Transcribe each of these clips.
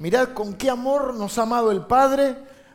mirad con qué amor nos ha amado el Padre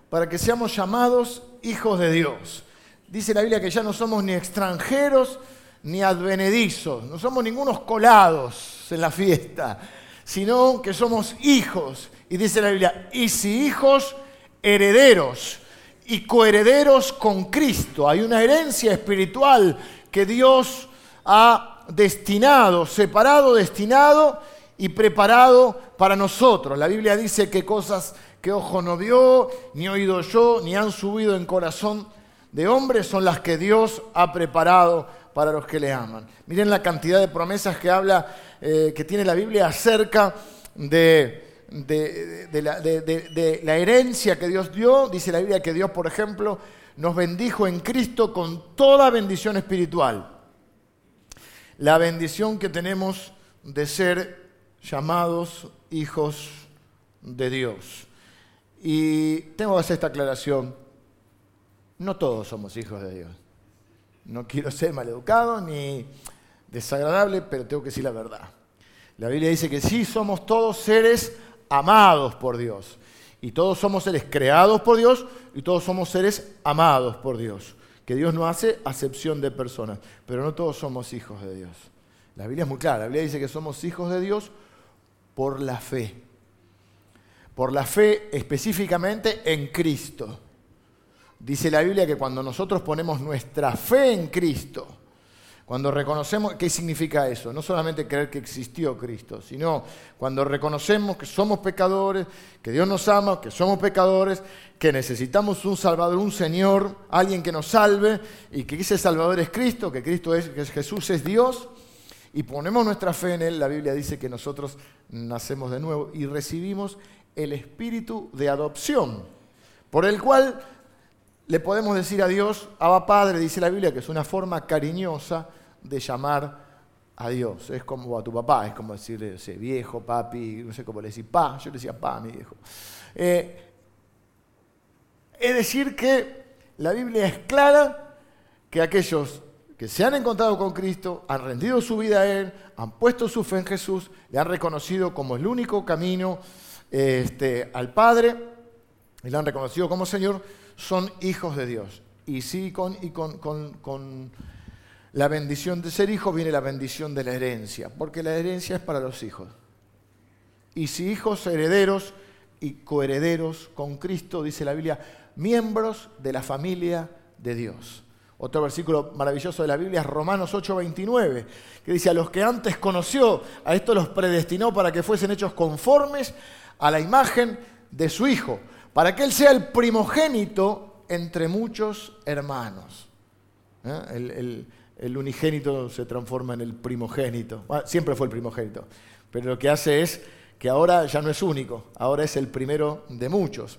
para que seamos llamados hijos de Dios. Dice la Biblia que ya no somos ni extranjeros ni advenedizos, no somos ningunos colados en la fiesta, sino que somos hijos. Y dice la Biblia, y si hijos, herederos y coherederos con Cristo. Hay una herencia espiritual que Dios ha destinado, separado, destinado y preparado para nosotros. La Biblia dice que cosas que ojo no vio, ni oído yo, ni han subido en corazón de hombre son las que Dios ha preparado para los que le aman. Miren la cantidad de promesas que habla, eh, que tiene la Biblia acerca de, la, de, la, herencia que Dios dio. Dice la Biblia que Dios, por ejemplo, nos bendijo en Cristo con toda bendición espiritual. La bendición que tenemos de ser llamados hijos de Dios. Y tengo que hacer esta aclaración. No todos somos hijos de Dios. No quiero ser maleducado ni desagradable, pero tengo que decir la verdad. La Biblia dice que sí somos todos seres amados por Dios. Y todos somos seres creados por Dios y todos somos seres amados por Dios. Que Dios no hace acepción de personas, pero no todos somos hijos de Dios. La Biblia es muy clara. La Biblia dice que somos hijos de Dios por la fe. Por la fe específicamente en Cristo. Dice la Biblia que cuando nosotros ponemos nuestra fe en Cristo, cuando reconocemos, ¿qué significa eso? No solamente creer que existió Cristo, sino cuando reconocemos que somos pecadores, que Dios nos ama, que somos pecadores, que necesitamos un Salvador, un Señor, alguien que nos salve, y que ese Salvador es Cristo, que Cristo es, que Jesús es Dios, y ponemos nuestra fe en Él, la Biblia dice que nosotros nacemos de nuevo y recibimos el espíritu de adopción, por el cual le podemos decir a Dios, Abba Padre, dice la Biblia, que es una forma cariñosa de llamar a Dios. Es como a tu papá, es como decir, ese viejo, papi, no sé cómo le decir, pa, yo le decía pa a mi viejo. Eh, es decir, que la Biblia es clara que aquellos que se han encontrado con Cristo, han rendido su vida a Él, han puesto su fe en Jesús, le han reconocido como el único camino este, al Padre, y le han reconocido como Señor, son hijos de Dios. Y sí, con, con, la bendición de ser hijo viene la bendición de la herencia, porque la herencia es para los hijos. Y si hijos herederos y coherederos con Cristo, dice la Biblia, miembros de la familia de Dios. Otro versículo maravilloso de la Biblia es Romanos 8:29, que dice, a los que antes conoció, a esto los predestinó para que fuesen hechos conformes a la imagen de su Hijo para que Él sea el primogénito entre muchos hermanos. ¿Eh? El, unigénito se transforma en el primogénito. siempre fue el primogénito, pero lo que hace es que ahora ya no es único, ahora es el primero de muchos.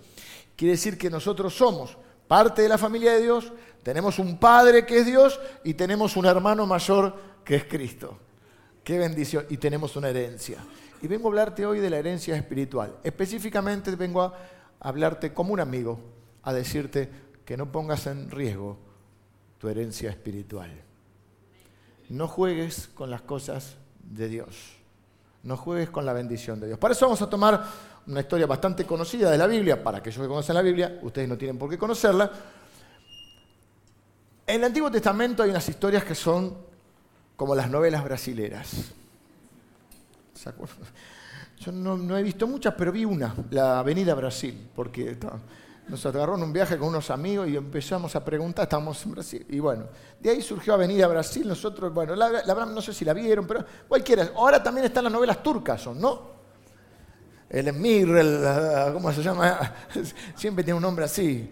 Quiere decir que nosotros somos parte de la familia de Dios, tenemos un Padre que es Dios y tenemos un hermano mayor que es Cristo. Qué bendición. Y tenemos una herencia. Y vengo a hablarte hoy de la herencia espiritual. Específicamente vengo a hablarte como un amigo, a decirte que no pongas en riesgo tu herencia espiritual. No juegues con las cosas de Dios. No juegues con la bendición de Dios. Para eso vamos a tomar una historia bastante conocida de la Biblia, para aquellos que conocen la Biblia, ustedes no tienen por qué conocerla. En el Antiguo Testamento hay unas historias que son como las novelas brasileras. ¿Se acuerdan? Yo no, he visto muchas, pero vi una, la Avenida Brasil, porque nos agarró en un viaje con unos amigos y empezamos a preguntar, estábamos en Brasil. Y bueno, de ahí surgió Avenida Brasil, nosotros, bueno, la, verdad no sé si la vieron, pero cualquiera. Ahora también están las novelas turcas, ¿no? El Emir, el, ¿cómo se llama? Siempre tiene un nombre así.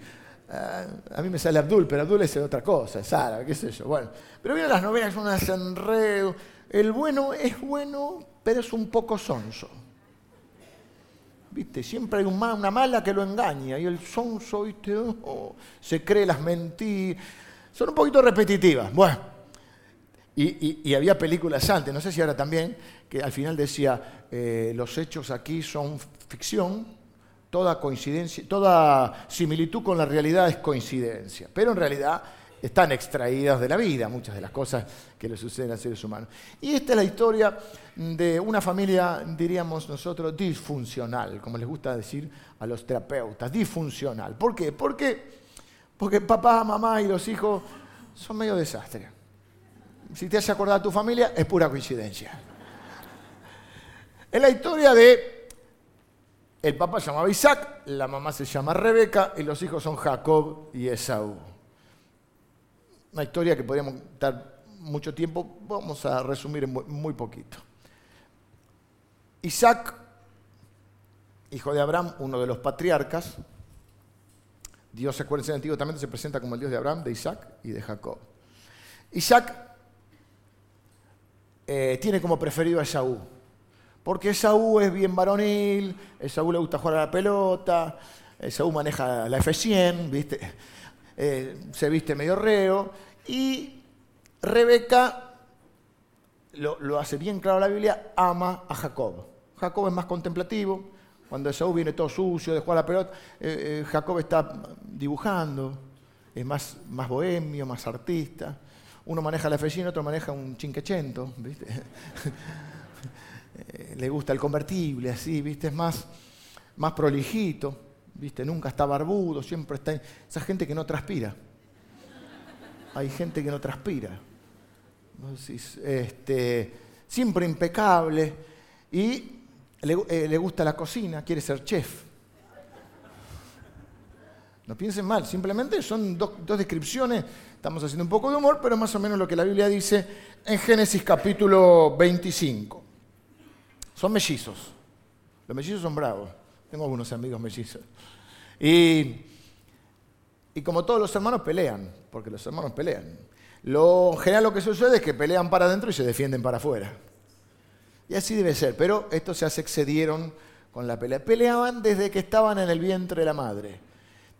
Ah, a mí me sale Abdul, pero Abdul es otra cosa, es qué sé yo. Bueno, pero vienen las novelas, son unas enredo. El bueno es bueno, pero es un poco sonso. ¿Viste? Siempre hay una mala que lo engaña y el sonso ¿viste? Oh, se cree las mentiras. Son un poquito repetitivas. Bueno, y, había películas antes, no sé si ahora también, que al final decía, eh, los hechos aquí son ficción, toda coincidencia, toda similitud con la realidad es coincidencia. Pero en realidad están extraídas de la vida, muchas de las cosas que le suceden a seres humanos. Y esta es la historia de una familia, diríamos nosotros, disfuncional, como les gusta decir a los terapeutas, disfuncional. ¿Por qué? Porque, porque papá, mamá y los hijos son medio desastre. Si te has acordado de tu familia, es pura coincidencia. Es la historia de el papá se llamaba Isaac, la mamá se llama Rebeca y los hijos son Jacob y Esaú. Una historia que podríamos dar mucho tiempo, vamos a resumir en muy poquito. Isaac, hijo de Abraham, uno de los patriarcas, Dios, acuérdense, en el Antiguo se presenta como el Dios de Abraham, de Isaac y de Jacob. Isaac eh, tiene como preferido a Esaú, porque Esaú es bien varonil, Esaú le gusta jugar a la pelota, Esaú maneja la F100, ¿viste? Eh, se viste medio reo, y Rebeca, lo, hace bien claro la Biblia, ama a Jacob. Jacob es más contemplativo, cuando Esaú viene todo sucio de jugar a la pelota, eh, eh, Jacob está dibujando, es más, más bohemio, más artista. Uno maneja la oficina, otro maneja un chinquechento, ¿viste? Eh, le gusta el convertible, así, ¿viste? Es más, más prolijito, ¿viste? Nunca está barbudo, siempre está... Esa gente que no transpira. Hay gente que no transpira. Este, siempre impecable y eh, le, gusta la cocina, quiere ser chef. No piensen mal, simplemente son dos, descripciones, estamos haciendo un poco de humor, pero más o menos lo que la Biblia dice en Génesis capítulo 25. Son mellizos, los mellizos son bravos, tengo algunos amigos mellizos. Y, y como todos los hermanos pelean, porque los hermanos pelean. Lo en general lo que sucede es que pelean para adentro y se defienden para afuera. Y así debe ser, pero estos se excedieron con la pelea. Peleaban desde que estaban en el vientre de la madre.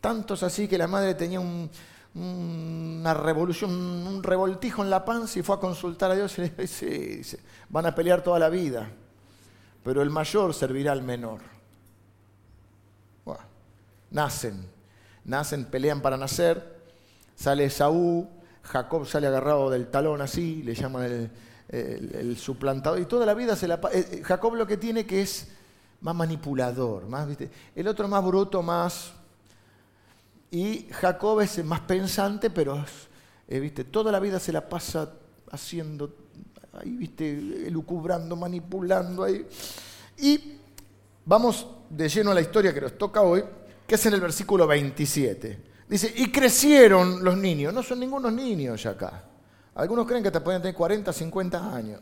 Tantos así que la madre tenía una revolución, un revoltijo en la panza y fue a consultar a Dios y le dice, van a pelear toda la vida, pero el mayor servirá al menor. nacen, nacen, pelean para nacer, sale Saúl, Jacob sale agarrado del talón así, le llaman el, el, suplantador, y toda la vida se la... Eh, eh, Jacob lo que tiene que es más manipulador, más, el otro más bruto, más... Y Jacob es más pensante, pero eh, ¿viste? toda la vida se la pasa haciendo, ahí, ¿viste? elucubrando, manipulando. Ahí. Y vamos de lleno a la historia que nos toca hoy, que es en el versículo 27. Dice, y crecieron los niños. No son ningunos niños ya acá. Algunos creen que te pueden tener 40, 50 años.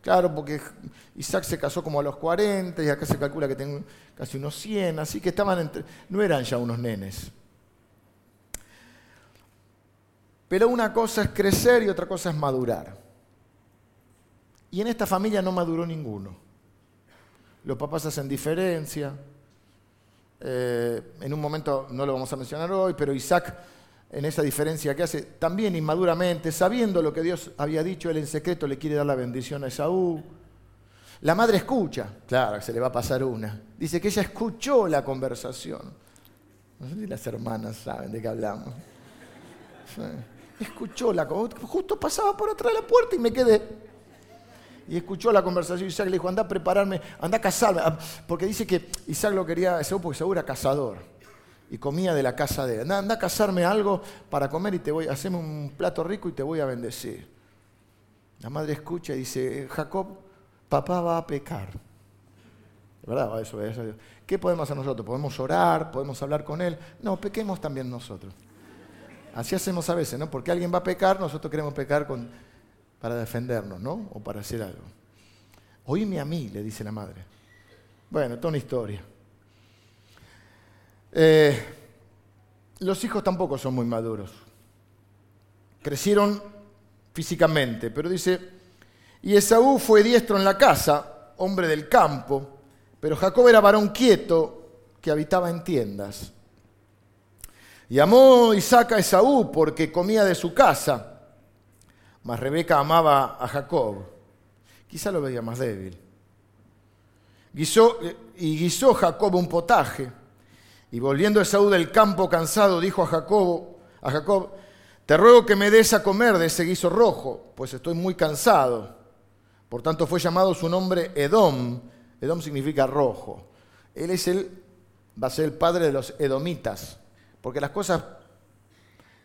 Claro, porque Isaac se casó como a los 40 y acá se calcula que tengo casi unos 100, así que estaban entre, no eran ya unos nenes. Pero una cosa es crecer y otra cosa es madurar. Y en esta familia no maduró ninguno. Los papás hacen diferencia. Eh, en un momento no lo vamos a mencionar hoy, pero Isaac en esa diferencia que hace, también inmaduramente, sabiendo lo que Dios había dicho, él en secreto le quiere dar la bendición a Esaú. La madre escucha, claro, se le va a pasar una. Dice que ella escuchó la conversación. No sé si las hermanas saben de qué hablamos. Escuchó la conversación. Justo pasaba por atrás de la puerta y me quedé. Y escuchó la conversación. Isaac le dijo, anda a prepararme, anda a casarme. Ah, porque dice que Isaac lo quería porque Esaú era cazador y comía de la casa de él. Anda, a casarme algo para comer y te voy, haceme un plato rico y te voy a bendecir. La madre escucha y dice, Jacob, papá va a pecar. ¿Verdad? Eso, eso. ¿Qué podemos hacer nosotros? ¿Podemos orar? ¿Podemos hablar con él? No, pequemos también nosotros. Así hacemos a veces, ¿no? Porque alguien va a pecar, nosotros queremos pecar con, para defendernos, ¿no? O para hacer algo. Oíme a mí, le dice la madre. Bueno, toda una historia. Eh, los hijos tampoco son muy maduros. Crecieron físicamente, pero dice, y Esaú fue diestro en la casa, hombre del campo, pero Jacob era varón quieto que habitaba en tiendas. Y amó Isaac a Esaú porque comía de su casa, mas Rebeca amaba a Jacob. Quizá lo veía más débil. Y guisó Jacob un potaje y volviendo Esaú del campo cansado, dijo a Jacob, a Jacob, te ruego que me des a comer de ese guiso rojo, pues estoy muy cansado. Por tanto fue llamado su nombre Edom. Edom significa rojo. Él es el, va a ser el padre de los edomitas, porque las cosas,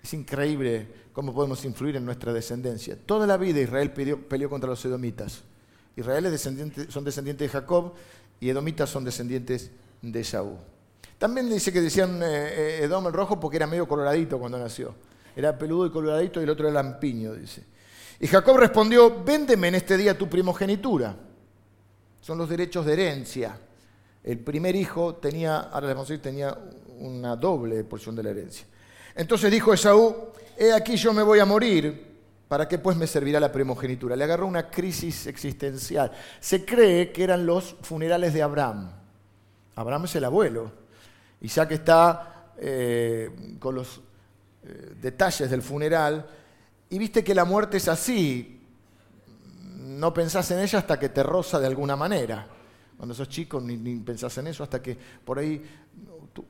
es increíble cómo podemos influir en nuestra descendencia. Toda la vida Israel peleó contra los edomitas. Israel son descendientes de Jacob y edomitas son descendientes de Saúl. También dice que decían eh, eh, Edom el rojo porque era medio coloradito cuando nació. Era peludo y coloradito y el otro era lampiño, dice. Y Jacob respondió, véndeme en este día tu primogenitura. Son los derechos de herencia. El primer hijo tenía, ahora les vamos a decir, tenía una doble porción de la herencia. Entonces dijo Esaú, he aquí yo me voy a morir, ¿para qué pues me servirá la primogenitura? Le agarró una crisis existencial. Se cree que eran los funerales de Abraham. Abraham es el abuelo. Isaac está eh, con los eh, detalles del funeral y viste que la muerte es así. No pensás en ella hasta que te roza de alguna manera. Cuando sos chico ni, pensás en eso hasta que por ahí,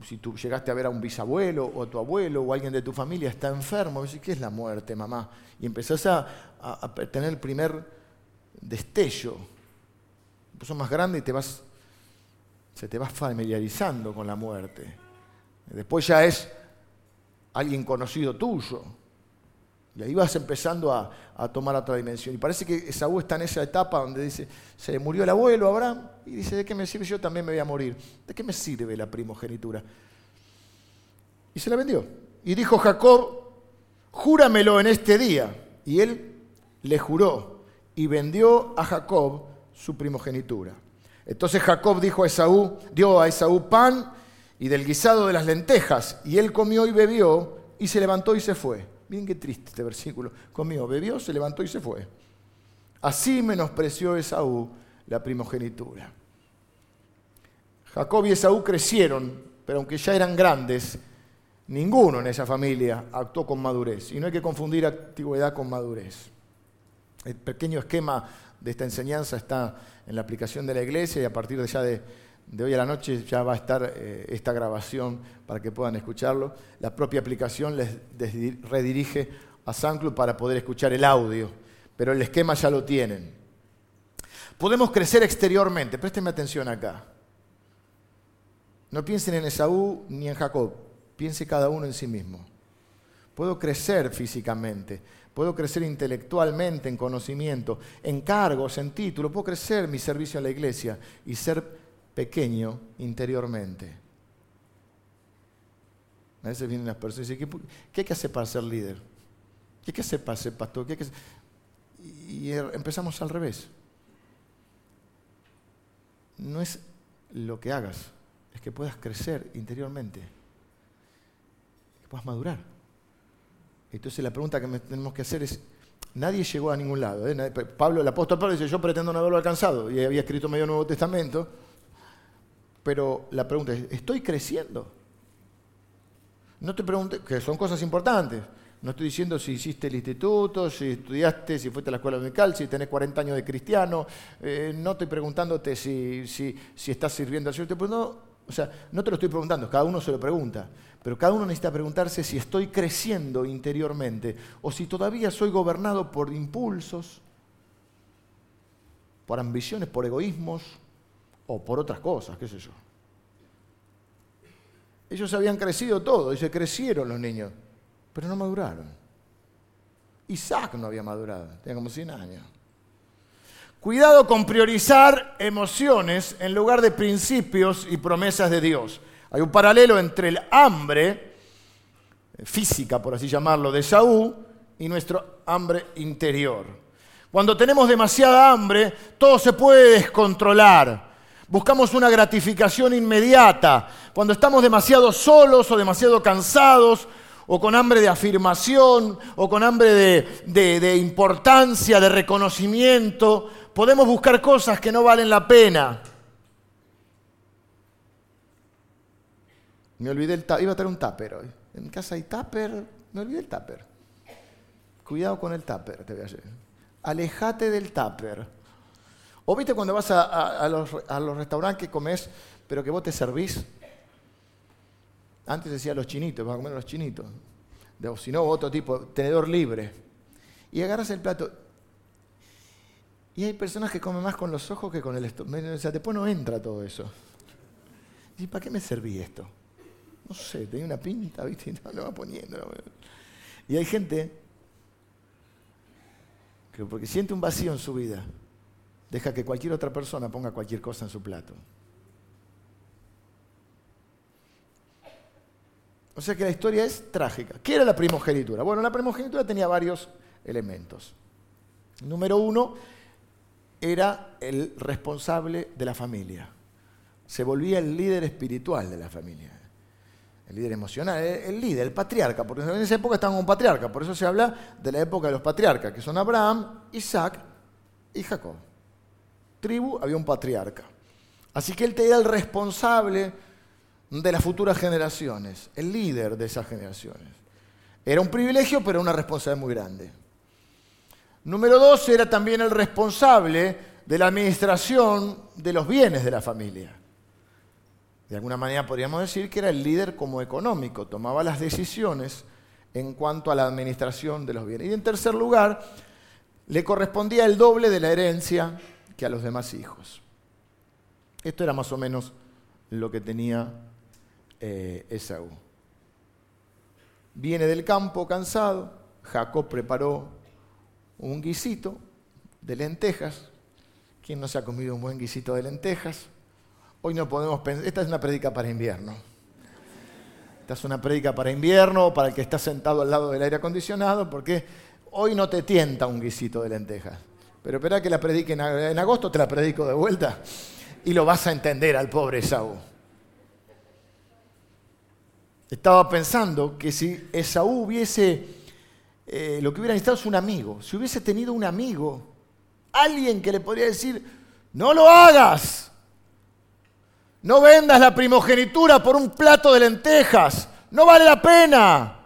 si tú llegaste a ver a un bisabuelo o a tu abuelo o alguien de tu familia está enfermo, decís, ¿qué es la muerte, mamá? Y empezás a, tener el primer destello. Vos sos más grande y te vas, se te vas familiarizando con la muerte. Después ya es alguien conocido tuyo. Y ahí vas empezando a, tomar otra dimensión. Y parece que Esaú está en esa etapa donde dice, se murió el abuelo Abraham, y dice, ¿de qué me sirve? Yo también me voy a morir. ¿De qué me sirve la primogenitura? Y se la vendió. Y dijo Jacob, júramelo en este día. Y él le juró y vendió a Jacob su primogenitura. Entonces Jacob dijo a Esaú, dio a Esaú pan y del guisado de las lentejas, y él comió y bebió, y se levantó y se fue. Miren qué triste este versículo. Comió, bebió, se levantó y se fue. Así menospreció Esaú la primogenitura. Jacob y Esaú crecieron, pero aunque ya eran grandes, ninguno en esa familia actuó con madurez. Y no hay que confundir antigüedad con madurez. El pequeño esquema de esta enseñanza está en la aplicación de la iglesia y a partir de ya de de hoy a la noche ya va a estar eh, esta grabación para que puedan escucharlo. La propia aplicación les, redirige a SoundCloud para poder escuchar el audio, pero el esquema ya lo tienen. Podemos crecer exteriormente, préstenme atención acá. No piensen en Esaú ni en Jacob, piense cada uno en sí mismo. Puedo crecer físicamente, puedo crecer intelectualmente en conocimiento, en cargos, en título, puedo crecer mi servicio en la iglesia y ser pequeño interiormente. A veces vienen las personas y dicen, ¿qué, hay que hacer para ser líder? ¿Qué hay que hacer para ser pastor? Y er, empezamos al revés. No es lo que hagas, es que puedas crecer interiormente, que puedas madurar. Entonces la pregunta que tenemos que hacer es, nadie llegó a ningún lado. ¿eh? Pablo, el apóstol Pablo dice, yo pretendo no haberlo alcanzado, y había escrito medio Nuevo Testamento, pero la pregunta es, ¿estoy creciendo? No te preguntes, que son cosas importantes. No estoy diciendo si hiciste el instituto, si estudiaste, si fuiste a la escuela dominical, si tenés 40 años de cristiano. Eh, no estoy preguntándote si, si, estás sirviendo al Señor. O sea, no te lo estoy preguntando, cada uno se lo pregunta. Pero cada uno necesita preguntarse si estoy creciendo interiormente o si todavía soy gobernado por impulsos, por ambiciones, por egoísmos, o por otras cosas, qué sé yo. Ellos habían crecido todo, y se crecieron los niños, pero no maduraron. Isaac no había madurado, tenía como 100 años. Cuidado con priorizar emociones en lugar de principios y promesas de Dios. Hay un paralelo entre el hambre física, por así llamarlo, de Saúl y nuestro hambre interior. Cuando tenemos demasiada hambre, todo se puede descontrolar. Buscamos una gratificación inmediata. Cuando estamos demasiado solos o demasiado cansados o con hambre de afirmación o con hambre de, importancia, de reconocimiento, podemos buscar cosas que no valen la pena. Me olvidé el tupper. Iba a tener un tupper hoy. En casa hay tupper. Me olvidé el tupper. Cuidado con el tupper, te voy a decir. Alejate del tupper. ¿O viste cuando vas a, los, restaurantes que comes, pero que vos te servís? Antes decía los chinitos, vas a comer los chinitos. o si no, otro tipo, tenedor libre. Y agarras el plato. Y hay personas que comen más con los ojos que con el estómago. O sea, después no entra todo eso. ¿Y para qué me serví esto? No sé, tenía una pinta, ¿viste? No lo va poniendo. Y hay gente que porque siente un vacío en su vida, deja que cualquier otra persona ponga cualquier cosa en su plato. O sea que la historia es trágica. ¿Qué era la primogenitura? Bueno, la primogenitura tenía varios elementos. Número uno, era el responsable de la familia. Se volvía el líder espiritual de la familia. El líder emocional, el líder, el patriarca, porque en esa época estaban un patriarca, por eso se habla de la época de los patriarcas, que son Abraham, Isaac y Jacob. Tribu había un patriarca. Así que él era el responsable de las futuras generaciones, el líder de esas generaciones. Era un privilegio, pero una responsabilidad muy grande. Número dos, era también el responsable de la administración de los bienes de la familia. De alguna manera podríamos decir que era el líder como económico, tomaba las decisiones en cuanto a la administración de los bienes. Y en tercer lugar, le correspondía el doble de la herencia que a los demás hijos. Esto era más o menos lo que tenía eh, Esaú. Viene del campo cansado, Jacob preparó un guisito de lentejas. ¿Quién no se ha comido un buen guisito de lentejas? Hoy no podemos pensar, esta es una prédica para invierno. Esta es una prédica para invierno, para el que está sentado al lado del aire acondicionado, porque hoy no te tienta un guisito de lentejas. Pero espera que la predique en agosto, te la predico de vuelta y lo vas a entender al pobre Esaú. Estaba pensando que si Esaú hubiese, eh, lo que hubiera necesitado es un amigo, si hubiese tenido un amigo, alguien que le podría decir, no lo hagas, no vendas la primogenitura por un plato de lentejas, no vale la pena.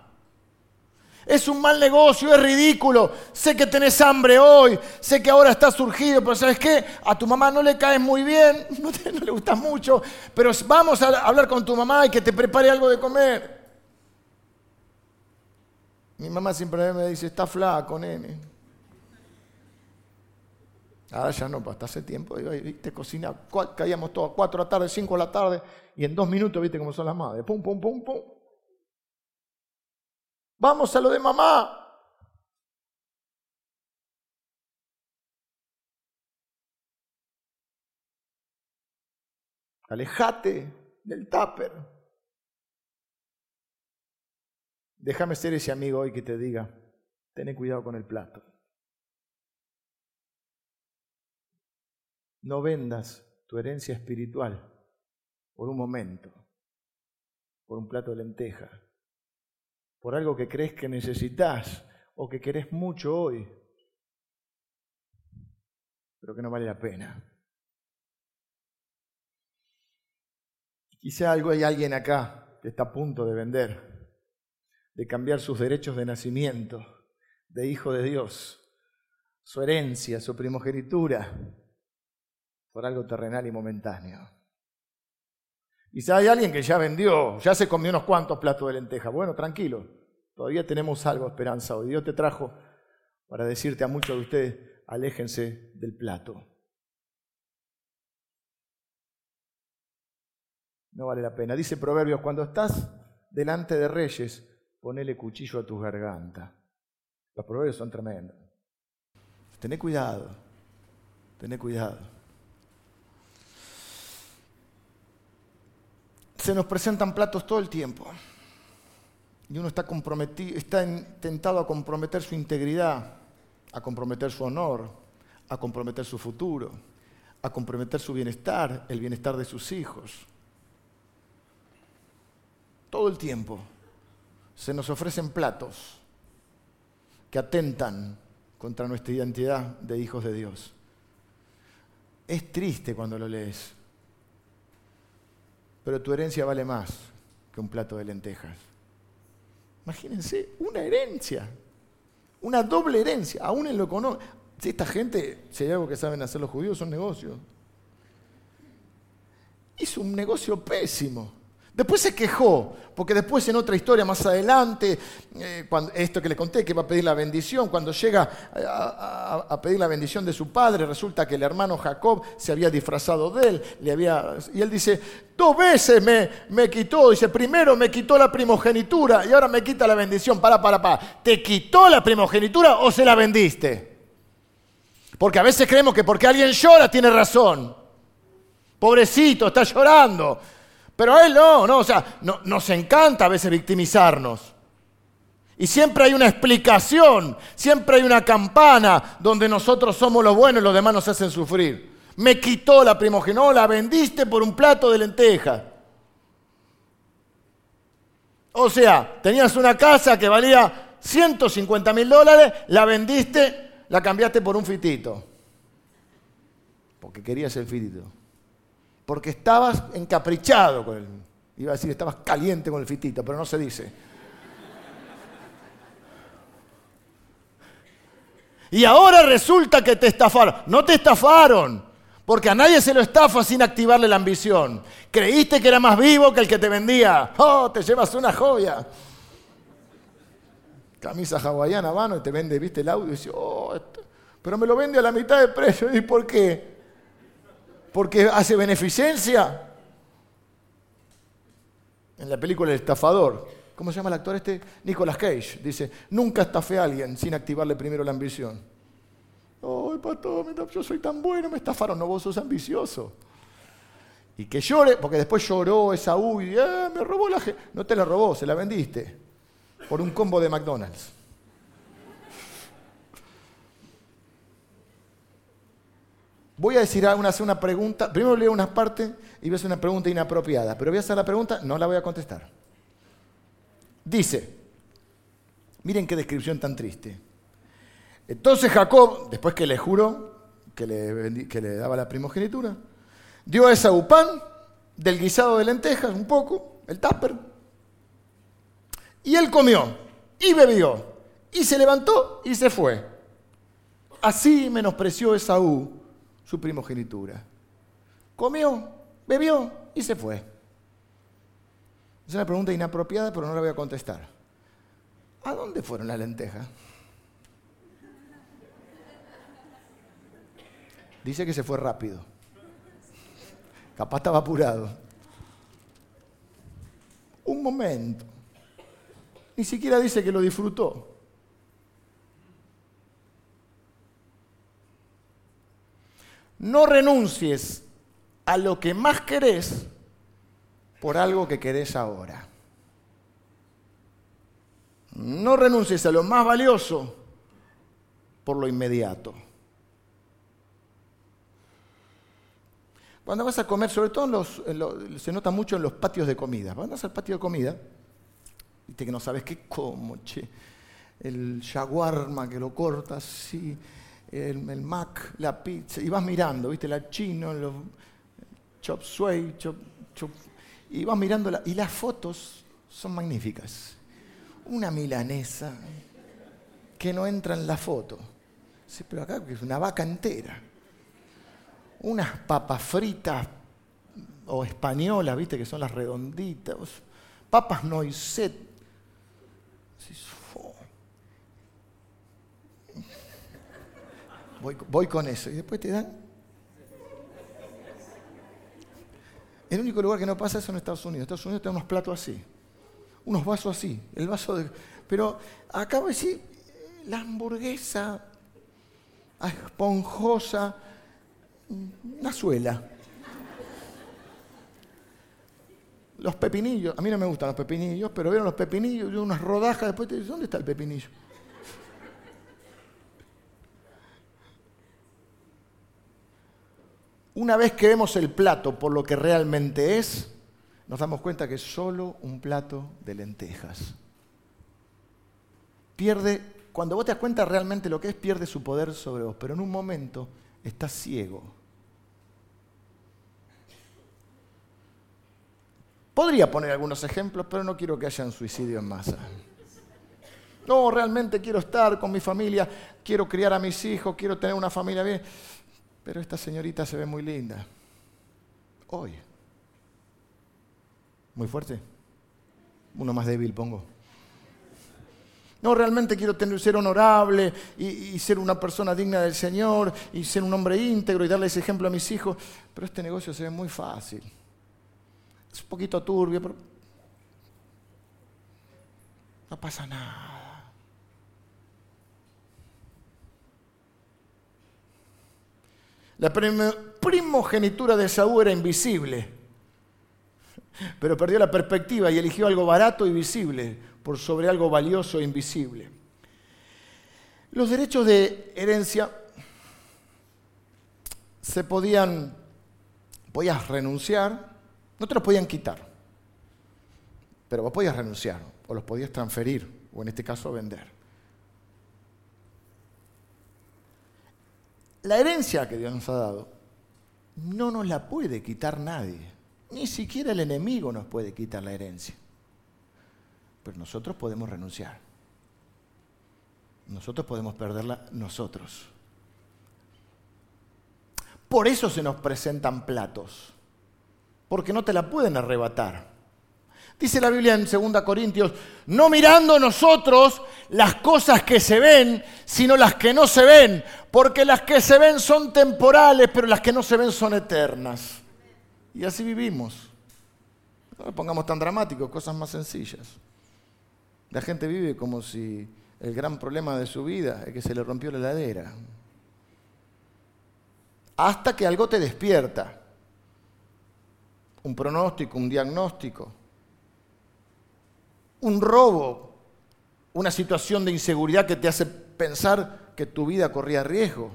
Es un mal negocio, es ridículo. Sé que tenés hambre hoy, sé que ahora estás surgido, pero ¿sabes qué? A tu mamá no le caes muy bien, no, le gusta mucho, pero vamos a hablar con tu mamá y que te prepare algo de comer. Mi mamá siempre me dice, está flaco, nene. Ahora ya no, hasta hace tiempo, viste, cocina, caíamos todos, cuatro de la tarde, cinco de la tarde, y en dos minutos, viste cómo son las madres, pum, pum, pum, pum. Vamos a lo de mamá. Alejate del tupper. Déjame ser ese amigo hoy que te diga, ten cuidado con el plato. No vendas tu herencia espiritual por un momento, por un plato de lentejas por algo que crees que necesitas o que querés mucho hoy, pero que no vale la pena. Quizá algo hay alguien acá que está a punto de vender, de cambiar sus derechos de nacimiento, de hijo de Dios, su herencia, su primogenitura, por algo terrenal y momentáneo. Quizá hay alguien que ya vendió, ya se comió unos cuantos platos de lenteja. Bueno, tranquilo, todavía tenemos algo esperanza hoy. Dios te trajo para decirte a muchos de ustedes, aléjense del plato. No vale la pena. Dice Proverbios, cuando estás delante de reyes, ponele cuchillo a tu garganta. Los proverbios son tremendos. Tené cuidado, tené cuidado. Se nos presentan platos todo el tiempo. Y uno está, comprometido, está tentado a comprometer su integridad, a comprometer su honor, a comprometer su futuro, a comprometer su bienestar, el bienestar de sus hijos. Todo el tiempo se nos ofrecen platos que atentan contra nuestra identidad de hijos de Dios. Es triste cuando lo lees pero tu herencia vale más que un plato de lentejas. Imagínense, una herencia, una doble herencia, aún en lo económico. Si esta gente, si hay algo que saben hacer los judíos, son negocios. Hizo un negocio pésimo. Después se quejó, porque después en otra historia más adelante, eh, esto que le conté, que va a pedir la bendición, cuando llega a, pedir la bendición de su padre, resulta que el hermano Jacob se había disfrazado de él, y él dice, dos veces me, me quitó, dice, primero me quitó la primogenitura y ahora me quita la bendición, para, para, para, ¿te quitó la primogenitura o se la vendiste? Porque a veces creemos que porque alguien llora tiene razón. Pobrecito, está llorando. Pero a él no, no, o sea, nos encanta a veces victimizarnos. Y siempre hay una explicación, siempre hay una campana donde nosotros somos los buenos y los demás nos hacen sufrir. Me quitó la primogenola, la vendiste por un plato de lenteja. O sea, tenías una casa que valía 150 mil dólares, la vendiste, la cambiaste por un fitito. Porque querías el fitito porque estabas encaprichado con él. Iba a decir, estabas caliente con el fitito, pero no se dice. Y ahora resulta que te estafaron. No te estafaron, porque a nadie se lo estafa sin activarle la ambición. Creíste que era más vivo que el que te vendía. Oh, te llevas una joya. Camisa hawaiana mano y te vende, viste el audio y dice, oh, pero me lo vende a la mitad de precio. ¿Y por qué? Porque hace beneficencia. En la película El estafador, ¿cómo se llama el actor este? Nicolas Cage, dice, nunca estafé a alguien sin activarle primero la ambición. Ay, pato, yo soy tan bueno, me estafaron, no, vos sos ambicioso. Y que llore, porque después lloró esa y eh, me robó la... No te la robó, se la vendiste por un combo de McDonald's. Voy a decir una, hacer una pregunta. Primero leo una parte y voy a hacer una pregunta inapropiada. Pero voy a hacer la pregunta, no la voy a contestar. Dice, miren qué descripción tan triste. Entonces Jacob, después que le juró que le, que le daba la primogenitura, dio a Esaú pan del guisado de lentejas, un poco, el tupper. Y él comió y bebió y se levantó y se fue. Así menospreció Esaú su primogenitura. Comió, bebió y se fue. Es una pregunta inapropiada, pero no la voy a contestar. ¿A dónde fueron las lentejas? Dice que se fue rápido. Capaz estaba apurado. Un momento. Ni siquiera dice que lo disfrutó. No renuncies a lo que más querés por algo que querés ahora. No renuncies a lo más valioso por lo inmediato. Cuando vas a comer, sobre todo se nota mucho en los patios de comida. Cuando vas al patio de comida, viste que no sabes qué como, che, el shawarma que lo cortas, sí, el, Mac, la pizza, y vas mirando, ¿viste? La chino, los chop suey, chop, chop, y vas mirando, y las fotos son magníficas. Una milanesa que no entra en la foto. Sí, pero acá es una vaca entera. Unas papas fritas o españolas, ¿viste? Que son las redonditas. Papas noiset. Voy, con eso. Y después te dan. El único lugar que no pasa eso en Estados Unidos. Estados Unidos tenemos unos platos así. Unos vasos así. El vaso de. Pero acá voy decir, la hamburguesa esponjosa, una suela. Los pepinillos, a mí no me gustan los pepinillos, pero vieron los pepinillos, unas rodajas, después te ¿dónde está el pepinillo? Una vez que vemos el plato por lo que realmente es, nos damos cuenta que es solo un plato de lentejas. Pierde, cuando vos te das cuenta realmente lo que es, pierde su poder sobre vos, pero en un momento estás ciego. Podría poner algunos ejemplos, pero no quiero que haya un suicidio en masa. No, realmente quiero estar con mi familia, quiero criar a mis hijos, quiero tener una familia bien. Pero esta señorita se ve muy linda. Hoy. Muy fuerte. Uno más débil pongo. No, realmente quiero tener, ser honorable y, y, ser una persona digna del Señor y ser un hombre íntegro y darle ese ejemplo a mis hijos. Pero este negocio se ve muy fácil. Es un poquito turbio, pero no pasa nada. La primogenitura de Saúl era invisible, pero perdió la perspectiva y eligió algo barato y visible por sobre algo valioso e invisible. Los derechos de herencia se podían, podías renunciar, no te los podían quitar, pero vos podías renunciar o los podías transferir, o en este caso vender. La herencia que Dios nos ha dado no nos la puede quitar nadie. Ni siquiera el enemigo nos puede quitar la herencia. Pero nosotros podemos renunciar. Nosotros podemos perderla nosotros. Por eso se nos presentan platos. Porque no te la pueden arrebatar. Dice la Biblia en 2 Corintios, no mirando nosotros las cosas que se ven, sino las que no se ven, porque las que se ven son temporales, pero las que no se ven son eternas. Y así vivimos. No lo pongamos tan dramático, cosas más sencillas. La gente vive como si el gran problema de su vida es que se le rompió la heladera. Hasta que algo te despierta. Un pronóstico, un diagnóstico un robo, una situación de inseguridad que te hace pensar que tu vida corría riesgo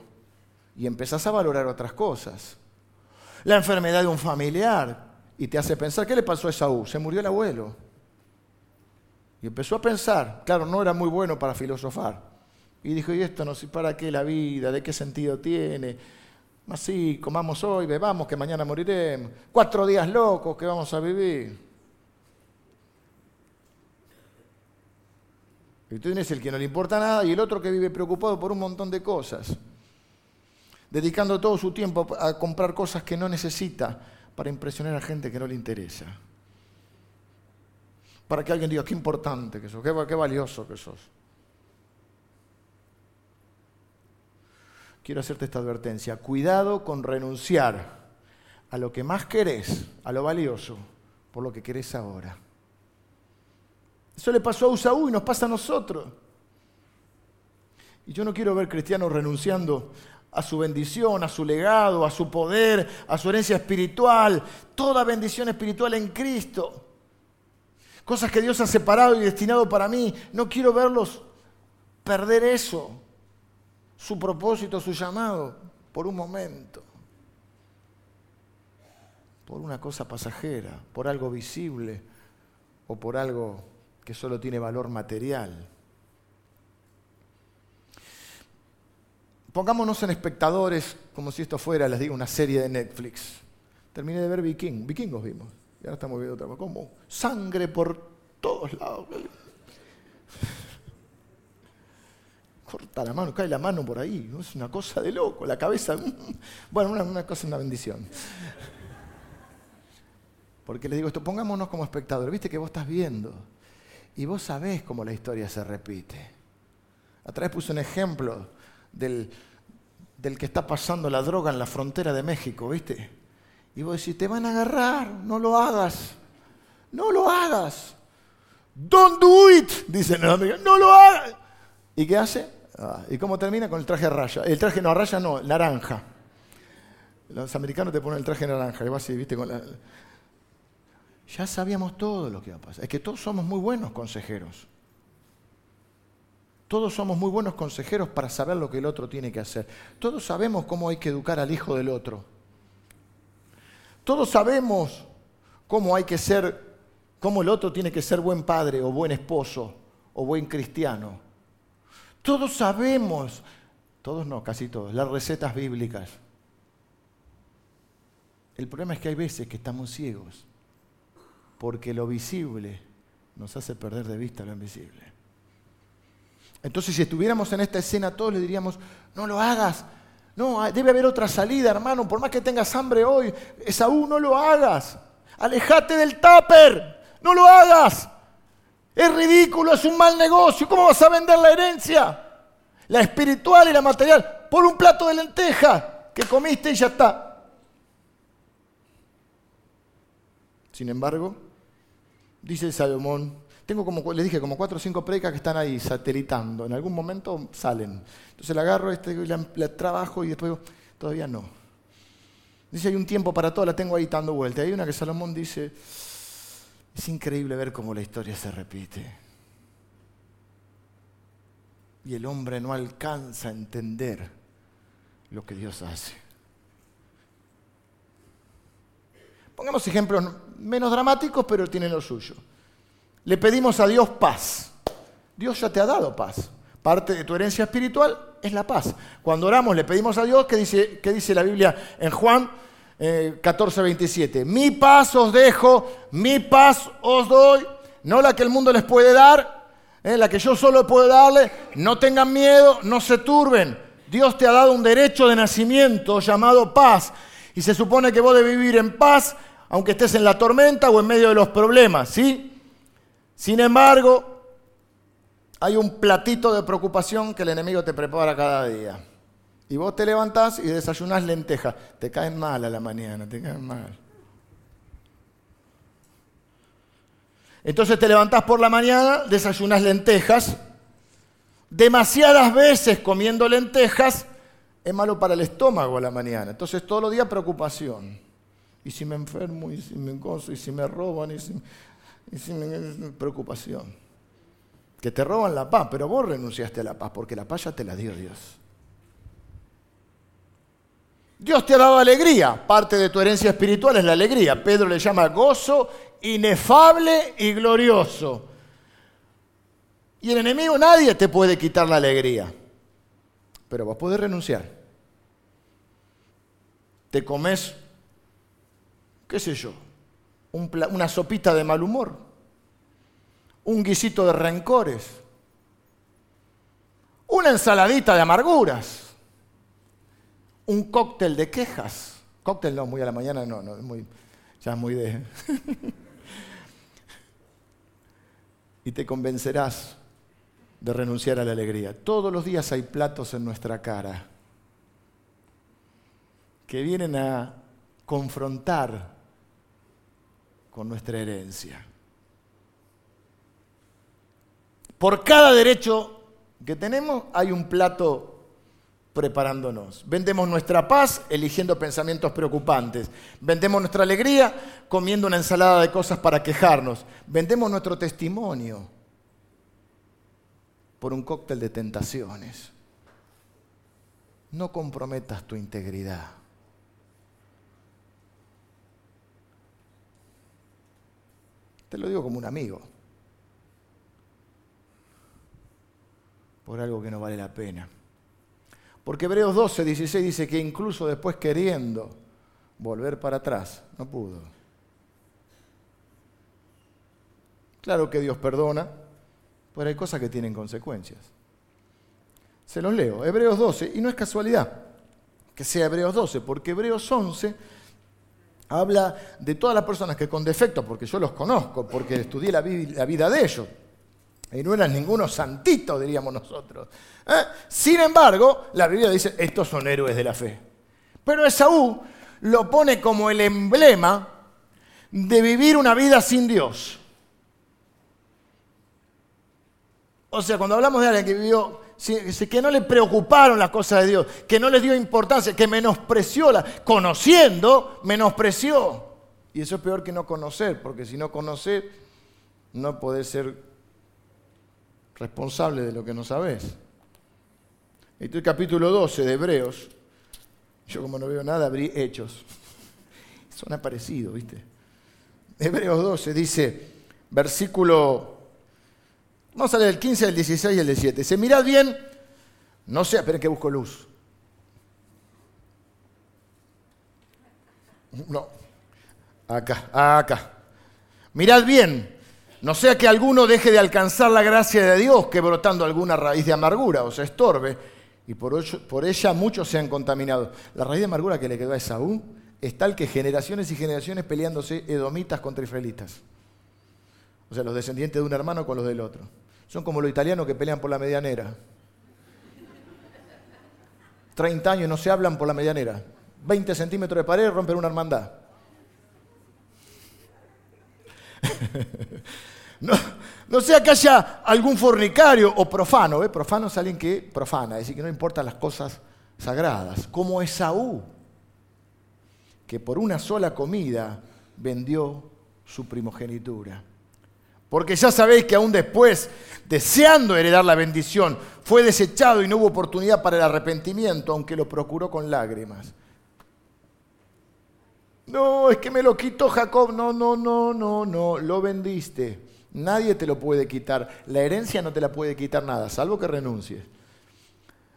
y empezás a valorar otras cosas. La enfermedad de un familiar y te hace pensar, ¿qué le pasó a Esaú? Se murió el abuelo. Y empezó a pensar, claro, no era muy bueno para filosofar. Y dijo, ¿y esto no sé para qué la vida? ¿De qué sentido tiene? Así, comamos hoy, bebamos, que mañana moriremos. Cuatro días locos que vamos a vivir. Y tú tienes el que no le importa nada y el otro que vive preocupado por un montón de cosas, dedicando todo su tiempo a comprar cosas que no necesita para impresionar a gente que no le interesa. Para que alguien diga, qué importante que sos, qué, qué valioso que sos. Quiero hacerte esta advertencia. Cuidado con renunciar a lo que más querés, a lo valioso, por lo que querés ahora. Eso le pasó a Usaú y nos pasa a nosotros. Y yo no quiero ver cristianos renunciando a su bendición, a su legado, a su poder, a su herencia espiritual, toda bendición espiritual en Cristo. Cosas que Dios ha separado y destinado para mí. No quiero verlos perder eso, su propósito, su llamado, por un momento, por una cosa pasajera, por algo visible o por algo que solo tiene valor material. Pongámonos en espectadores como si esto fuera, les digo, una serie de Netflix. Terminé de ver Viking, vikingos vimos, y ahora estamos viendo otra cosa, como sangre por todos lados. Corta la mano, cae la mano por ahí, es una cosa de loco, la cabeza, bueno, una, una cosa, una bendición. Porque les digo esto, pongámonos como espectadores, viste que vos estás viendo y vos sabés cómo la historia se repite. A vez puse un ejemplo del, del que está pasando la droga en la frontera de México, ¿viste? Y vos decís, te van a agarrar, no lo hagas, no lo hagas. Don't do it, dicen los amigos, no lo hagas. ¿Y qué hace? Ah, ¿Y cómo termina? Con el traje a raya. El traje no a raya, no, naranja. Los americanos te ponen el traje naranja, y vas así, ¿viste? Con la, ya sabíamos todo lo que iba a pasar. Es que todos somos muy buenos consejeros. Todos somos muy buenos consejeros para saber lo que el otro tiene que hacer. Todos sabemos cómo hay que educar al hijo del otro. Todos sabemos cómo hay que ser, cómo el otro tiene que ser buen padre o buen esposo o buen cristiano. Todos sabemos, todos no, casi todos, las recetas bíblicas. El problema es que hay veces que estamos ciegos porque lo visible nos hace perder de vista lo invisible. Entonces, si estuviéramos en esta escena, todos le diríamos, no lo hagas, no, debe haber otra salida, hermano, por más que tengas hambre hoy, Esaú, no lo hagas. Alejate del tupper, no lo hagas. Es ridículo, es un mal negocio. ¿Cómo vas a vender la herencia? La espiritual y la material, por un plato de lenteja que comiste y ya está. Sin embargo, dice Salomón, tengo como, les dije, como cuatro o cinco predicas que están ahí satelitando. En algún momento salen. Entonces la agarro este, y la, trabajo y después todavía no. Dice, hay un tiempo para todo, la tengo ahí dando vuelta. Hay una que Salomón dice, es increíble ver cómo la historia se repite. Y el hombre no alcanza a entender lo que Dios hace. Pongamos ejemplos menos dramáticos, pero tienen lo suyo. Le pedimos a Dios paz. Dios ya te ha dado paz. Parte de tu herencia espiritual es la paz. Cuando oramos le pedimos a Dios, ¿qué dice, dice la Biblia en Juan 14, eh, 27. Mi paz os dejo, mi paz os doy, no la que el mundo les puede dar, eh, la que yo solo puedo darle. No tengan miedo, no se turben. Dios te ha dado un derecho de nacimiento llamado paz. Y se supone que vos debes vivir en paz, aunque estés en la tormenta o en medio de los problemas, ¿sí? Sin embargo, hay un platito de preocupación que el enemigo te prepara cada día. Y vos te levantás y desayunás lentejas. Te caen mal a la mañana, te caen mal. Entonces te levantás por la mañana, desayunás lentejas. Demasiadas veces comiendo lentejas es malo para el estómago a la mañana. Entonces todos los días preocupación. Y si me enfermo, y si me gozo, y si me roban, y si, preocupación. Que te roban la paz, pero vos renunciaste a la paz, porque la paz ya te la dio Dios. Dios te ha dado alegría, parte de tu herencia espiritual es la alegría. Pedro le llama gozo inefable y glorioso. Y el enemigo nadie te puede quitar la alegría, pero vos podés renunciar. Te comes, qué sé yo, una sopita de mal humor, un guisito de rencores, una ensaladita de amarguras un cóctel de quejas. Cóctel no, muy a la mañana, no, no, muy, ya es muy de... y te convencerás de renunciar a la alegría. Todos los días hay platos en nuestra cara que vienen a confrontar con nuestra herencia. Por cada derecho que tenemos hay un plato preparándonos. Vendemos nuestra paz eligiendo pensamientos preocupantes. Vendemos nuestra alegría comiendo una ensalada de cosas para quejarnos. Vendemos nuestro testimonio por un cóctel de tentaciones. No comprometas tu integridad. Te lo digo como un amigo. Por algo que no vale la pena. Porque Hebreos 12, 16 dice que incluso después queriendo volver para atrás, no pudo. Claro que Dios perdona, pero hay cosas que tienen consecuencias. Se los leo, Hebreos 12, y no es casualidad que sea Hebreos 12, porque Hebreos 11 habla de todas las personas que con defecto, porque yo los conozco, porque estudié la, vida de ellos, y no eran ninguno santito, diríamos nosotros. ¿eh? Sin embargo, la Biblia dice, estos son héroes de la fe. Pero Esaú lo pone como el emblema de vivir una vida sin Dios. O sea, cuando hablamos de alguien que vivió, que no le preocuparon las cosas de Dios, que no le dio importancia, que menospreció, la, conociendo, menospreció. Y eso es peor que no conocer, porque si no conocer, no puede ser responsable de lo que no sabes. Este es el capítulo 12 de Hebreos. Yo como no veo nada, abrí hechos. Son aparecidos, ¿viste? Hebreos 12 dice, versículo, vamos a leer el 15, el 16 y el 17. Se mirad bien, no sé, esperen que busco luz. No, acá, acá. Mirad bien, no sea que alguno deje de alcanzar la gracia de Dios, que brotando alguna raíz de amargura o se estorbe, y por, ella muchos se han contaminado. La raíz de amargura que le quedó a Esaú es tal que generaciones y generaciones peleándose edomitas contra israelitas. O sea, los descendientes de un hermano con los del otro. Son como los italianos que pelean por la medianera. 30 años no se hablan por la medianera. 20 centímetros de pared rompen una hermandad. no, sea que haya algún fornicario o profano. ¿eh? Profano es alguien que profana, es decir, que no importan las cosas sagradas. Como Esaú, que por una sola comida vendió su primogenitura. Porque ya sabéis que aún después, deseando heredar la bendición, fue desechado y no hubo oportunidad para el arrepentimiento, aunque lo procuró con lágrimas. No, es que me lo quitó Jacob. No, no, no, no, no, lo vendiste. Nadie te lo puede quitar. La herencia no te la puede quitar nada, salvo que renuncies.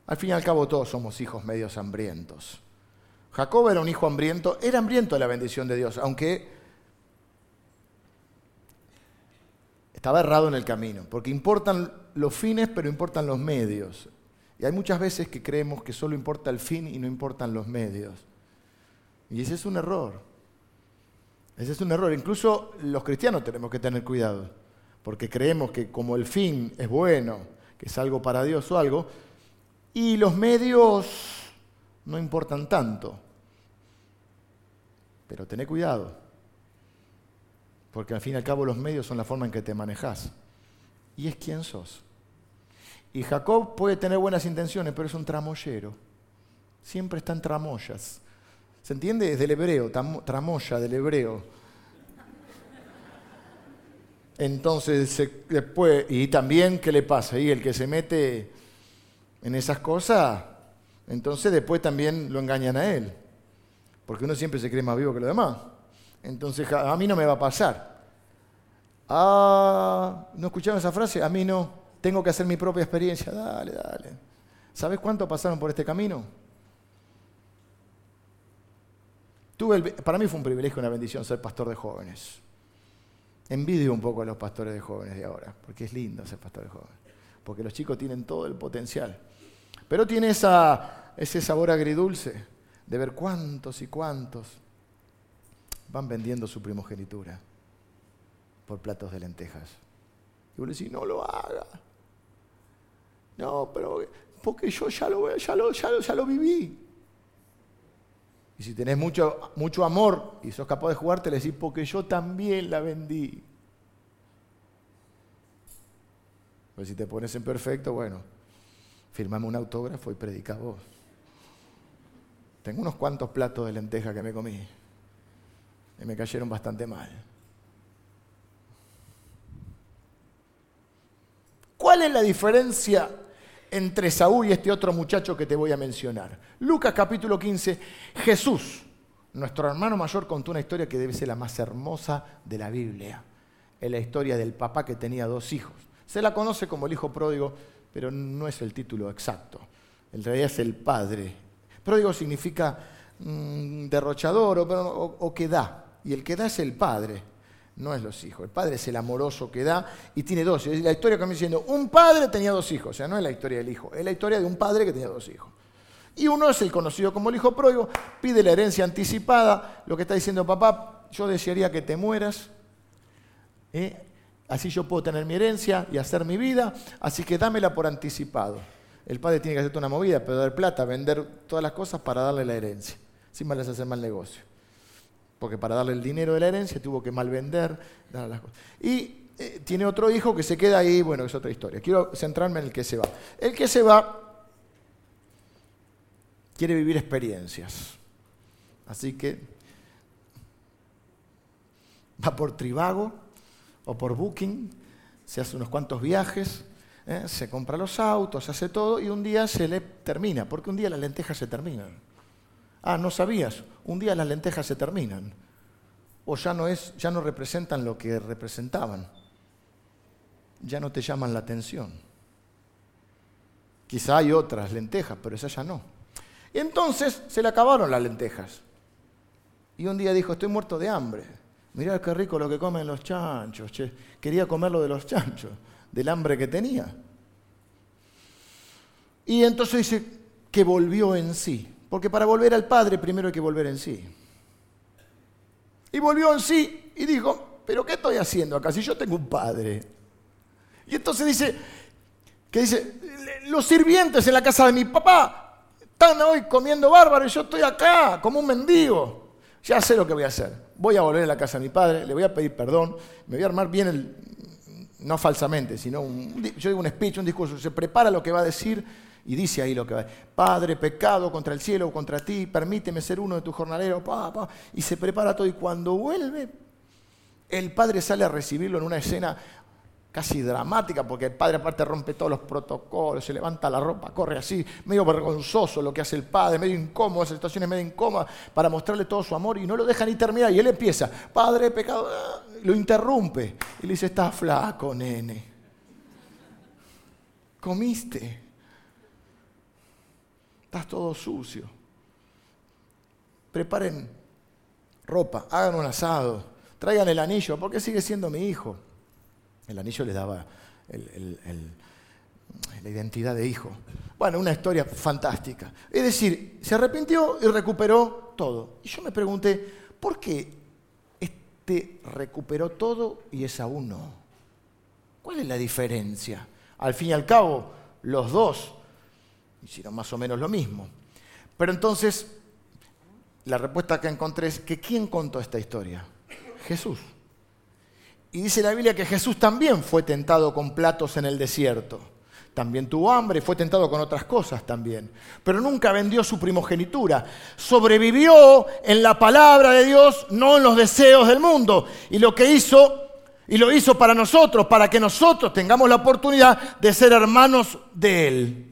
Al fin y al cabo todos somos hijos medios hambrientos. Jacob era un hijo hambriento, era hambriento de la bendición de Dios, aunque estaba errado en el camino, porque importan los fines, pero importan los medios. Y hay muchas veces que creemos que solo importa el fin y no importan los medios. Y ese es un error. Ese es un error. Incluso los cristianos tenemos que tener cuidado, porque creemos que como el fin es bueno, que es algo para Dios o algo, y los medios no importan tanto. Pero tené cuidado. Porque al fin y al cabo los medios son la forma en que te manejas. Y es quien sos. Y Jacob puede tener buenas intenciones, pero es un tramoyero. Siempre está en tramoyas. ¿Se entiende? Es del hebreo, tramoya del hebreo. Entonces, después, y también, ¿qué le pasa? Y el que se mete en esas cosas, entonces después también lo engañan a él. Porque uno siempre se cree más vivo que los demás. Entonces a mí no me va a pasar. Ah, ¿no escucharon esa frase? A mí no. Tengo que hacer mi propia experiencia. Dale, dale. ¿Sabes cuánto pasaron por este camino? Tuve para mí fue un privilegio, una bendición ser pastor de jóvenes. Envidio un poco a los pastores de jóvenes de ahora, porque es lindo ser pastor de jóvenes. Porque los chicos tienen todo el potencial. Pero tiene esa, ese sabor agridulce de ver cuántos y cuántos van vendiendo su primogenitura por platos de lentejas. Y vos le decís, no lo haga. No, pero porque yo ya lo, ya lo, ya lo, ya lo viví. Y si tenés mucho, mucho amor y sos capaz de jugarte, le decís, porque yo también la vendí. Pues si te pones en perfecto, bueno, firmame un autógrafo y predica vos. Tengo unos cuantos platos de lentejas que me comí y me cayeron bastante mal. ¿Cuál es la diferencia entre Saúl y este otro muchacho que te voy a mencionar? Lucas capítulo 15, Jesús, nuestro hermano mayor, contó una historia que debe ser la más hermosa de la Biblia. Es la historia del papá que tenía dos hijos. Se la conoce como el hijo pródigo, pero no es el título exacto. En realidad es el padre. Pródigo significa mm, derrochador o que da. Y el que da es el padre, no es los hijos. El padre es el amoroso que da y tiene dos. Es la historia que me diciendo, un padre tenía dos hijos. O sea, no es la historia del hijo, es la historia de un padre que tenía dos hijos. Y uno es el conocido como el hijo pródigo, pide la herencia anticipada, lo que está diciendo papá, yo desearía que te mueras, ¿eh? así yo puedo tener mi herencia y hacer mi vida, así que dámela por anticipado. El padre tiene que hacer una movida, pero dar plata, vender todas las cosas para darle la herencia, sin más les hacer mal negocio porque para darle el dinero de la herencia tuvo que malvender. Las. Y eh, tiene otro hijo que se queda ahí, bueno, es otra historia. Quiero centrarme en el que se va. El que se va quiere vivir experiencias. Así que va por Tribago o por Booking, se hace unos cuantos viajes, ¿eh? se compra los autos, se hace todo y un día se le termina, porque un día las lentejas se terminan. Ah, no sabías, un día las lentejas se terminan. O ya no, es, ya no representan lo que representaban. Ya no te llaman la atención. Quizá hay otras lentejas, pero esas ya no. Y entonces se le acabaron las lentejas. Y un día dijo, estoy muerto de hambre. Mirá qué rico lo que comen los chanchos. Quería comer lo de los chanchos, del hambre que tenía. Y entonces dice que volvió en sí. Porque para volver al Padre primero hay que volver en sí. Y volvió en sí y dijo, pero ¿qué estoy haciendo acá si yo tengo un padre? Y entonces dice, que dice, los sirvientes en la casa de mi papá están hoy comiendo bárbaro y yo estoy acá como un mendigo. Ya sé lo que voy a hacer. Voy a volver a la casa de mi padre, le voy a pedir perdón, me voy a armar bien el, no falsamente, sino un, yo digo un speech, un discurso, se prepara lo que va a decir y dice ahí lo que va. Padre, pecado contra el cielo contra ti, permíteme ser uno de tus jornaleros, pa, y se prepara todo y cuando vuelve, el padre sale a recibirlo en una escena casi dramática, porque el padre aparte rompe todos los protocolos, se levanta la ropa, corre así, medio vergonzoso lo que hace el padre, medio incómodo, esa situación es medio incómoda, para mostrarle todo su amor y no lo deja ni terminar. Y él empieza, padre, pecado, ah", lo interrumpe y le dice, estás flaco, nene. Comiste. Estás todo sucio. Preparen ropa, hagan un asado, traigan el anillo, porque sigue siendo mi hijo. El anillo le daba la identidad de hijo. Bueno, una historia fantástica. Es decir, se arrepintió y recuperó todo. Y yo me pregunté, ¿por qué este recuperó todo y Esaú no? ¿Cuál es la diferencia? Al fin y al cabo, los dos hicieron más o menos lo mismo. Pero entonces, la respuesta que encontré es que ¿quién contó esta historia? Jesús. Y dice la Biblia que Jesús también fue tentado con platos en el desierto. También tuvo hambre fue tentado con otras cosas también. Pero nunca vendió su primogenitura. Sobrevivió en la palabra de Dios, no en los deseos del mundo. Y lo que hizo, y lo hizo para nosotros, para que nosotros tengamos la oportunidad de ser hermanos de Él.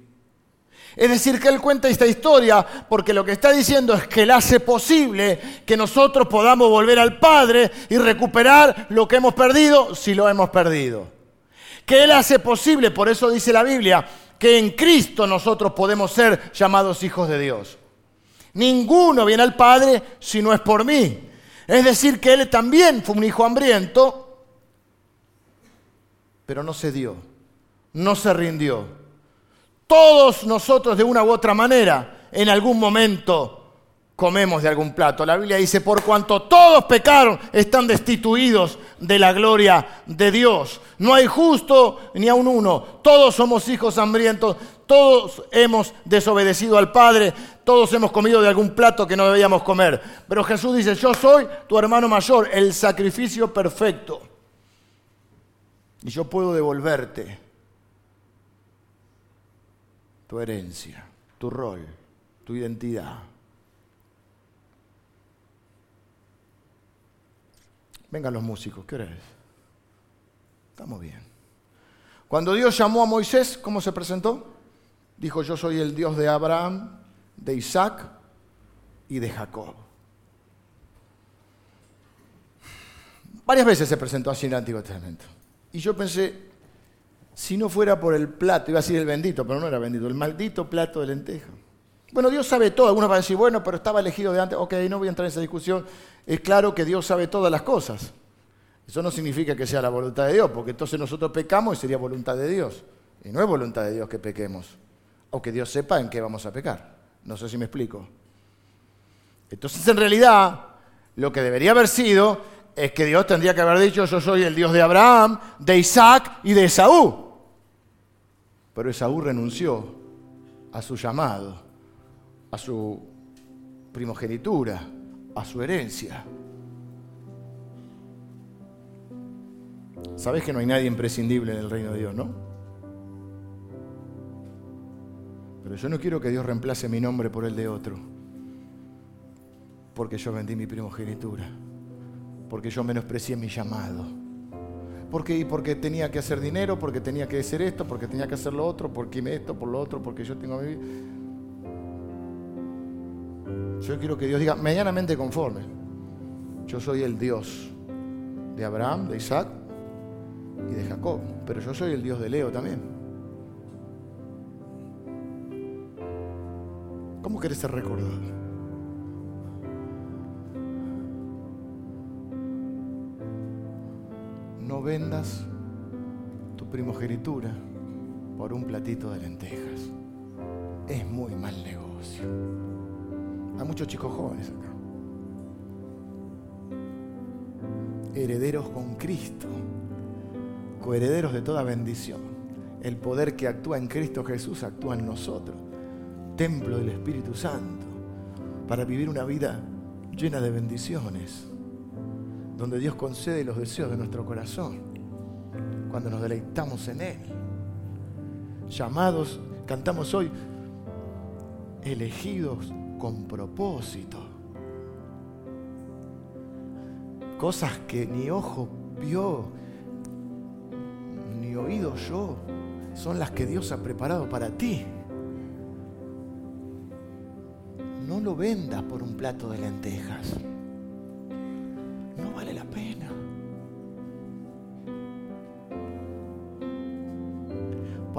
Es decir, que Él cuenta esta historia porque lo que está diciendo es que Él hace posible que nosotros podamos volver al Padre y recuperar lo que hemos perdido si lo hemos perdido. Que Él hace posible, por eso dice la Biblia, que en Cristo nosotros podemos ser llamados hijos de Dios. Ninguno viene al Padre si no es por mí. Es decir, que Él también fue un hijo hambriento, pero no se dio, no se rindió todos nosotros de una u otra manera en algún momento comemos de algún plato. La Biblia dice, por cuanto todos pecaron, están destituidos de la gloria de Dios. No hay justo ni aun uno. Todos somos hijos hambrientos. Todos hemos desobedecido al Padre. Todos hemos comido de algún plato que no debíamos comer. Pero Jesús dice, yo soy tu hermano mayor, el sacrificio perfecto. Y yo puedo devolverte tu herencia, tu rol, tu identidad. Vengan los músicos, ¿qué hora es? Estamos bien. Cuando Dios llamó a Moisés, ¿cómo se presentó? Dijo, yo soy el Dios de Abraham, de Isaac y de Jacob. Varias veces se presentó así en el Antiguo Testamento. Y yo pensé, si no fuera por el plato, iba a decir el bendito, pero no era bendito, el maldito plato de lenteja. Bueno, Dios sabe todo. Algunos van a decir, bueno, pero estaba elegido de antes. Ok, no voy a entrar en esa discusión. Es claro que Dios sabe todas las cosas. Eso no significa que sea la voluntad de Dios, porque entonces nosotros pecamos y sería voluntad de Dios. Y no es voluntad de Dios que pequemos. O que Dios sepa en qué vamos a pecar. No sé si me explico. Entonces, en realidad, lo que debería haber sido es que Dios tendría que haber dicho, yo soy el Dios de Abraham, de Isaac y de Esaú. Pero Esaú renunció a su llamado, a su primogenitura, a su herencia. Sabes que no hay nadie imprescindible en el reino de Dios, ¿no? Pero yo no quiero que Dios reemplace mi nombre por el de otro. Porque yo vendí mi primogenitura. Porque yo menosprecié mi llamado porque, porque tenía que hacer dinero, porque tenía que hacer esto, porque tenía que hacer lo otro, porque esto, por lo otro, porque yo tengo a vivir. Yo quiero que Dios diga, medianamente conforme. Yo soy el Dios de Abraham, de Isaac y de Jacob, pero yo soy el Dios de Leo también. ¿Cómo querés ser recordado? Vendas tu primogenitura por un platito de lentejas. Es muy mal negocio. Hay muchos chicos jóvenes acá. herederos con Cristo, coherederos de toda bendición. El poder que actúa en Cristo Jesús actúa en nosotros, templo del Espíritu Santo, para vivir una vida llena de bendiciones, donde Dios concede los deseos de nuestro corazón, cuando nos deleitamos en Él. Llamados, cantamos hoy, elegidos con propósito. Cosas que ni ojo vio, ni oído yo, son las que Dios ha preparado para ti. No lo vendas por un plato de lentejas.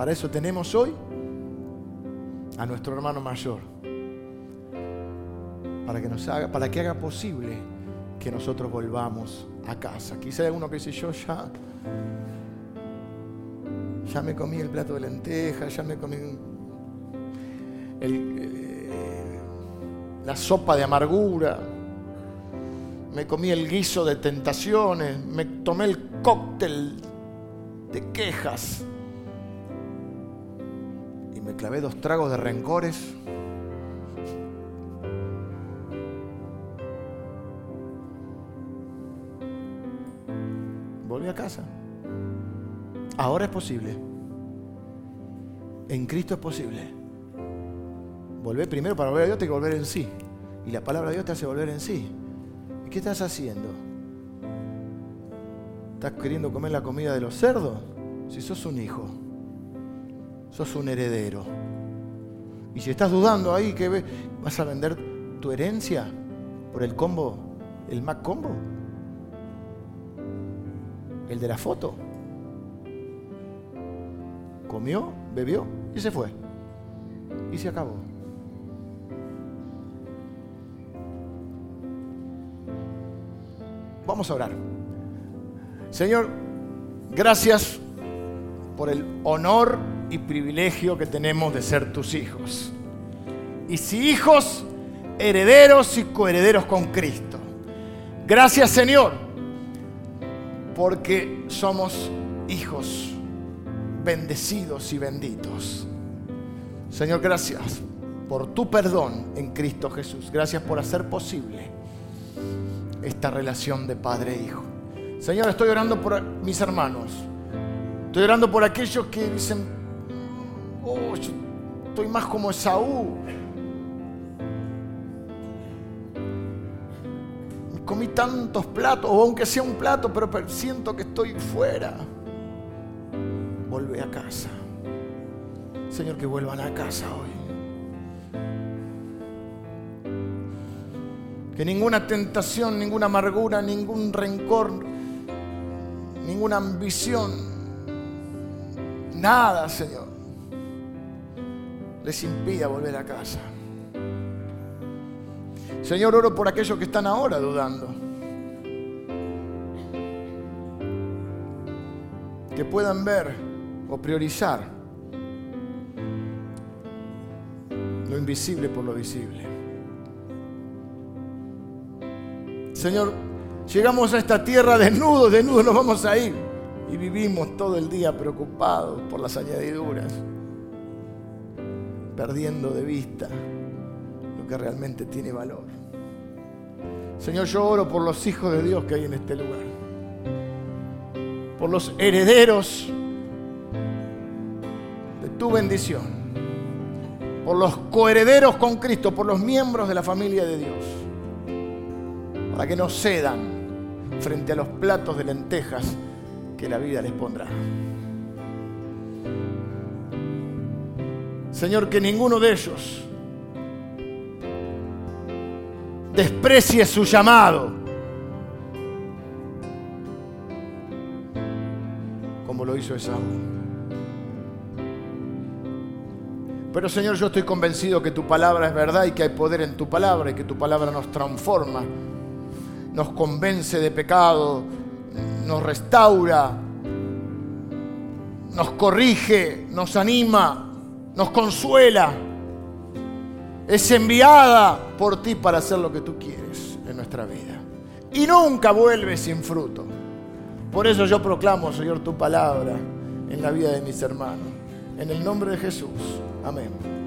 Para eso tenemos hoy a nuestro hermano mayor para que nos haga, para que haga posible que nosotros volvamos a casa. Quizá hay alguno que dice, yo ya, ya me comí el plato de lentejas, ya me comí eh, la sopa de amargura, me comí el guiso de tentaciones, me tomé el cóctel de quejas clavé dos tragos de rencores. a casa. Ahora es posible. En Cristo es posible. Volver primero para volver a Dios, te que volver en sí. Y la palabra de Dios te hace volver en sí. ¿Y qué estás haciendo? ¿Estás queriendo comer la comida de los cerdos? Si sos un hijo, sos un heredero. Y si estás dudando ahí, vas a vender tu herencia por el combo, el Mac combo el de la foto. Comió, bebió y se fue. Y se acabó. Vamos a orar. Señor, gracias por el honor y privilegio que tenemos de ser tus hijos. Y si hijos, herederos y coherederos con Cristo. Gracias Señor porque somos hijos bendecidos y benditos. Señor, gracias por tu perdón en Cristo Jesús. Gracias por hacer posible esta relación de padre e hijo. Señor, estoy orando por mis hermanos. Estoy orando por aquellos que dicen, oh, estoy más como Esaú. comí tantos platos, o aunque sea un plato, pero siento que estoy fuera. Vuelve a casa. Señor, que vuelvan a casa hoy. Que ninguna tentación, ninguna amargura, ningún rencor, ninguna ambición, nada, Señor, les impida volver a casa. Señor, oro por aquellos que están ahora dudando. Que puedan ver o priorizar lo invisible por lo visible. Señor, llegamos a esta tierra desnudos, desnudos nos vamos a ir. Y vivimos todo el día preocupados por las añadiduras, perdiendo de vista que realmente tiene valor. Señor, yo oro por los hijos de Dios que hay en este lugar, por los herederos de tu bendición, por los coherederos con Cristo, por los miembros de la familia de Dios, para que no cedan frente a los platos de lentejas que la vida les pondrá. Señor, que ninguno de ellos desprecie su llamado. Como lo hizo Esaú. Pero Señor, yo estoy convencido que tu palabra es verdad y que hay poder en tu palabra y que tu palabra nos transforma, nos convence de pecado, nos restaura, nos corrige, nos anima, nos consuela es enviada por ti para hacer lo que tú quieres en nuestra vida. Y nunca vuelve sin fruto. Por eso yo proclamo, Señor, tu palabra en la vida de mis hermanos. En el nombre de Jesús. Amén.